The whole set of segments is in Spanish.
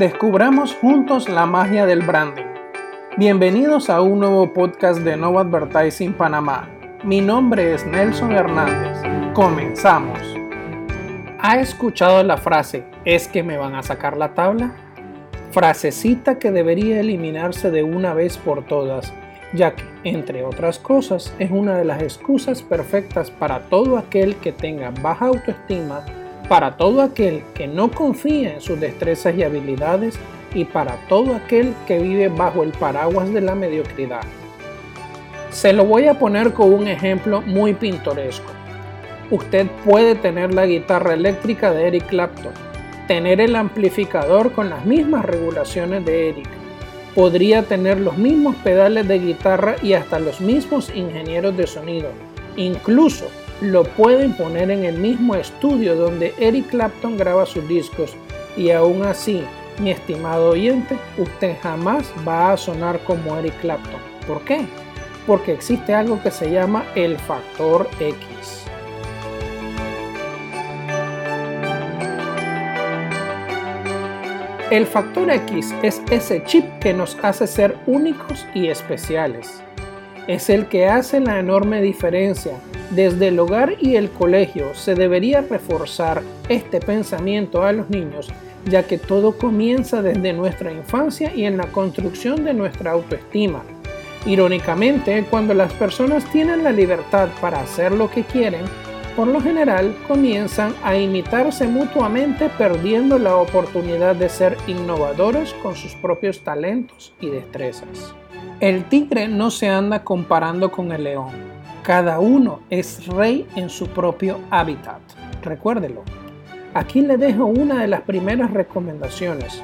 Descubramos juntos la magia del branding. Bienvenidos a un nuevo podcast de Nova Advertising Panamá. Mi nombre es Nelson Hernández. Comenzamos. ¿Ha escuchado la frase ¿es que me van a sacar la tabla? Frasecita que debería eliminarse de una vez por todas, ya que, entre otras cosas, es una de las excusas perfectas para todo aquel que tenga baja autoestima para todo aquel que no confía en sus destrezas y habilidades y para todo aquel que vive bajo el paraguas de la mediocridad. Se lo voy a poner con un ejemplo muy pintoresco. Usted puede tener la guitarra eléctrica de Eric Clapton, tener el amplificador con las mismas regulaciones de Eric, podría tener los mismos pedales de guitarra y hasta los mismos ingenieros de sonido, incluso lo pueden poner en el mismo estudio donde Eric Clapton graba sus discos y aún así, mi estimado oyente, usted jamás va a sonar como Eric Clapton. ¿Por qué? Porque existe algo que se llama el factor X. El factor X es ese chip que nos hace ser únicos y especiales. Es el que hace la enorme diferencia desde el hogar y el colegio se debería reforzar este pensamiento a los niños, ya que todo comienza desde nuestra infancia y en la construcción de nuestra autoestima. Irónicamente, cuando las personas tienen la libertad para hacer lo que quieren, por lo general comienzan a imitarse mutuamente perdiendo la oportunidad de ser innovadores con sus propios talentos y destrezas. El tigre no se anda comparando con el león, cada uno es rey en su propio hábitat. Recuérdelo. Aquí le dejo una de las primeras recomendaciones.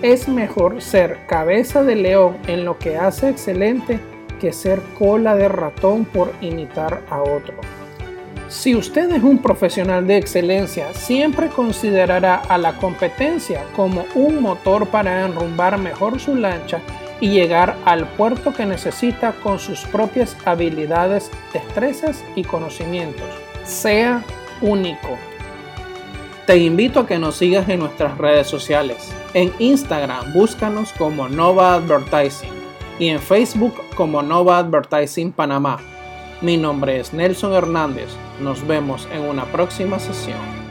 Es mejor ser cabeza de león en lo que hace excelente que ser cola de ratón por imitar a otro. Si usted es un profesional de excelencia, siempre considerará a la competencia como un motor para enrumbar mejor su lancha y llegar al puerto que necesita con sus propias habilidades, destrezas y conocimientos. Sea único. Te invito a que nos sigas en nuestras redes sociales. En Instagram búscanos como Nova Advertising y en Facebook como Nova Advertising Panamá. Mi nombre es Nelson Hernández. Nos vemos en una próxima sesión.